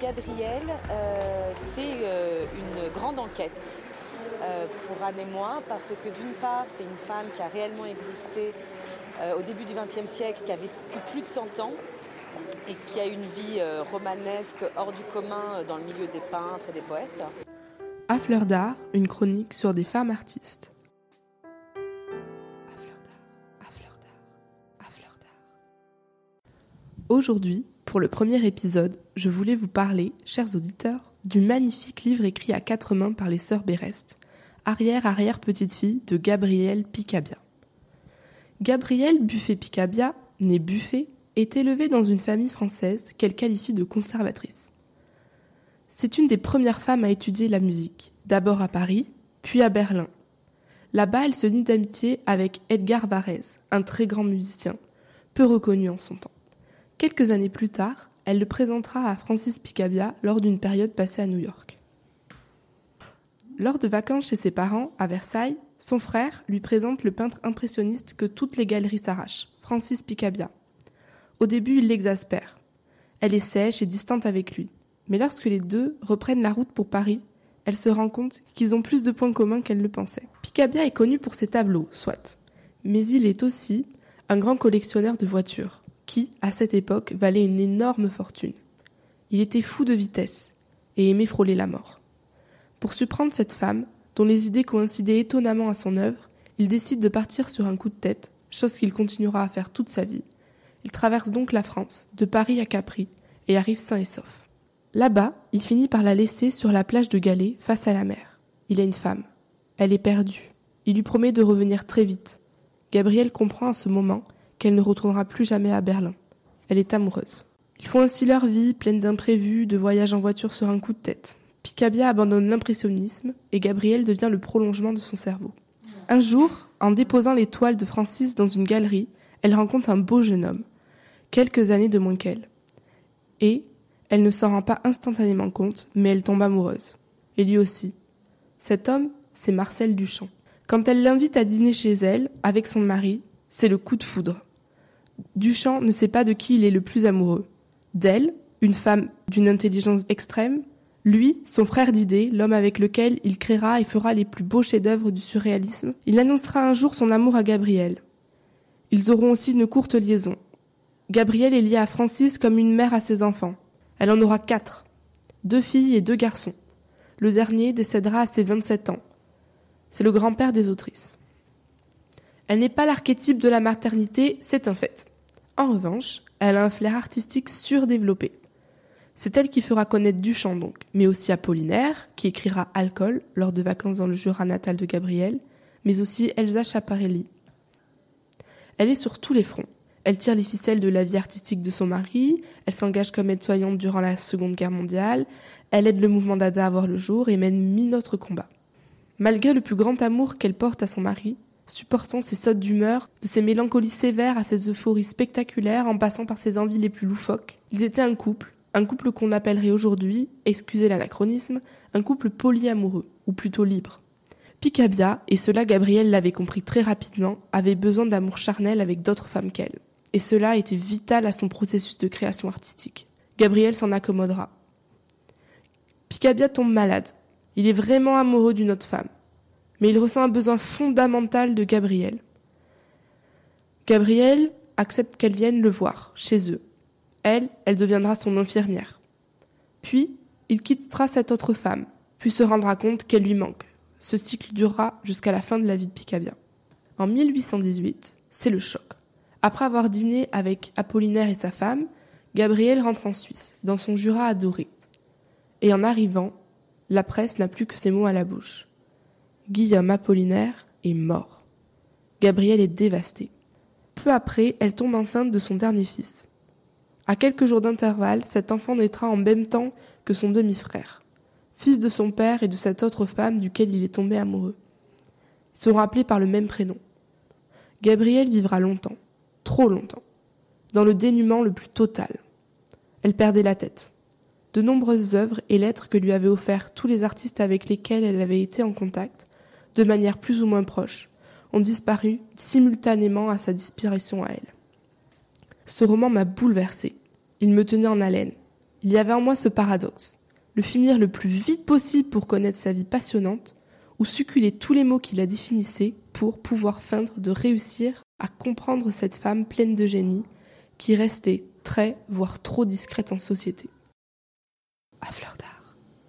Gabriel, euh, c'est euh, une grande enquête euh, pour Anne et moi, parce que d'une part, c'est une femme qui a réellement existé au début du XXe siècle, qui a vécu plus de 100 ans et qui a une vie romanesque hors du commun dans le milieu des peintres et des poètes. À fleur d'art, une chronique sur des femmes artistes. Aujourd'hui, pour le premier épisode, je voulais vous parler, chers auditeurs, du magnifique livre écrit à quatre mains par les sœurs Bérest, arrière-arrière-petite-fille de Gabrielle Picabia. Gabrielle Buffet-Picabia, née Buffet, est élevée dans une famille française qu'elle qualifie de conservatrice. C'est une des premières femmes à étudier la musique, d'abord à Paris, puis à Berlin. Là-bas, elle se lie d'amitié avec Edgar Varèse, un très grand musicien, peu reconnu en son temps. Quelques années plus tard, elle le présentera à Francis Picabia lors d'une période passée à New York. Lors de vacances chez ses parents, à Versailles, son frère lui présente le peintre impressionniste que toutes les galeries s'arrachent, Francis Picabia. Au début, il l'exaspère. Elle est sèche et distante avec lui. Mais lorsque les deux reprennent la route pour Paris, elle se rend compte qu'ils ont plus de points communs qu'elle le pensait. Picabia est connu pour ses tableaux, soit. Mais il est aussi un grand collectionneur de voitures qui, à cette époque, valait une énorme fortune. Il était fou de vitesse et aimait frôler la mort. Pour surprendre cette femme, dont les idées coïncidaient étonnamment à son œuvre, il décide de partir sur un coup de tête, chose qu'il continuera à faire toute sa vie. Il traverse donc la France, de Paris à Capri, et arrive sain et sauf. Là-bas, il finit par la laisser sur la plage de Galets, face à la mer. Il a une femme. Elle est perdue. Il lui promet de revenir très vite. Gabriel comprend à ce moment qu'elle ne retournera plus jamais à Berlin. Elle est amoureuse. Ils font ainsi leur vie, pleine d'imprévus, de voyages en voiture sur un coup de tête. Picabia abandonne l'impressionnisme et Gabriel devient le prolongement de son cerveau. Un jour, en déposant les toiles de Francis dans une galerie, elle rencontre un beau jeune homme, quelques années de moins qu'elle. Et elle ne s'en rend pas instantanément compte, mais elle tombe amoureuse. Et lui aussi. Cet homme, c'est Marcel Duchamp. Quand elle l'invite à dîner chez elle, avec son mari, c'est le coup de foudre. Duchamp ne sait pas de qui il est le plus amoureux. D'elle, une femme d'une intelligence extrême, lui, son frère d'idées, l'homme avec lequel il créera et fera les plus beaux chefs-d'œuvre du surréalisme, il annoncera un jour son amour à Gabriel. Ils auront aussi une courte liaison. Gabrielle est liée à Francis comme une mère à ses enfants. Elle en aura quatre. Deux filles et deux garçons. Le dernier décédera à ses 27 ans. C'est le grand-père des autrices. Elle n'est pas l'archétype de la maternité, c'est un fait. En revanche, elle a un flair artistique surdéveloppé. C'est elle qui fera connaître Duchamp donc, mais aussi Apollinaire, qui écrira Alcool lors de vacances dans le Jura natal de Gabriel, mais aussi Elsa Schiaparelli. Elle est sur tous les fronts. Elle tire les ficelles de la vie artistique de son mari, elle s'engage comme aide-soignante durant la Seconde Guerre mondiale, elle aide le mouvement Dada à voir le jour et mène mille autres combats. Malgré le plus grand amour qu'elle porte à son mari, supportant ses sautes d'humeur, de ses mélancolies sévères à ses euphories spectaculaires en passant par ses envies les plus loufoques. Ils étaient un couple, un couple qu'on appellerait aujourd'hui, excusez l'anachronisme, un couple polyamoureux, ou plutôt libre. Picabia, et cela Gabriel l'avait compris très rapidement, avait besoin d'amour charnel avec d'autres femmes qu'elle. Et cela était vital à son processus de création artistique. Gabriel s'en accommodera. Picabia tombe malade. Il est vraiment amoureux d'une autre femme mais il ressent un besoin fondamental de Gabriel. Gabriel accepte qu'elle vienne le voir, chez eux. Elle, elle deviendra son infirmière. Puis, il quittera cette autre femme, puis se rendra compte qu'elle lui manque. Ce cycle durera jusqu'à la fin de la vie de Picabia. En 1818, c'est le choc. Après avoir dîné avec Apollinaire et sa femme, Gabriel rentre en Suisse, dans son Jura adoré. Et en arrivant, la presse n'a plus que ces mots à la bouche. Guillaume Apollinaire est mort. Gabrielle est dévastée. Peu après, elle tombe enceinte de son dernier fils. À quelques jours d'intervalle, cet enfant naîtra en même temps que son demi-frère, fils de son père et de cette autre femme duquel il est tombé amoureux. Ils seront appelés par le même prénom. Gabrielle vivra longtemps, trop longtemps, dans le dénuement le plus total. Elle perdait la tête. De nombreuses œuvres et lettres que lui avaient offerts tous les artistes avec lesquels elle avait été en contact de manière plus ou moins proche, ont disparu simultanément à sa disparition à elle. Ce roman m'a bouleversée. Il me tenait en haleine. Il y avait en moi ce paradoxe, le finir le plus vite possible pour connaître sa vie passionnante, ou succuler tous les mots qui la définissaient pour pouvoir feindre de réussir à comprendre cette femme pleine de génie qui restait très, voire trop discrète en société.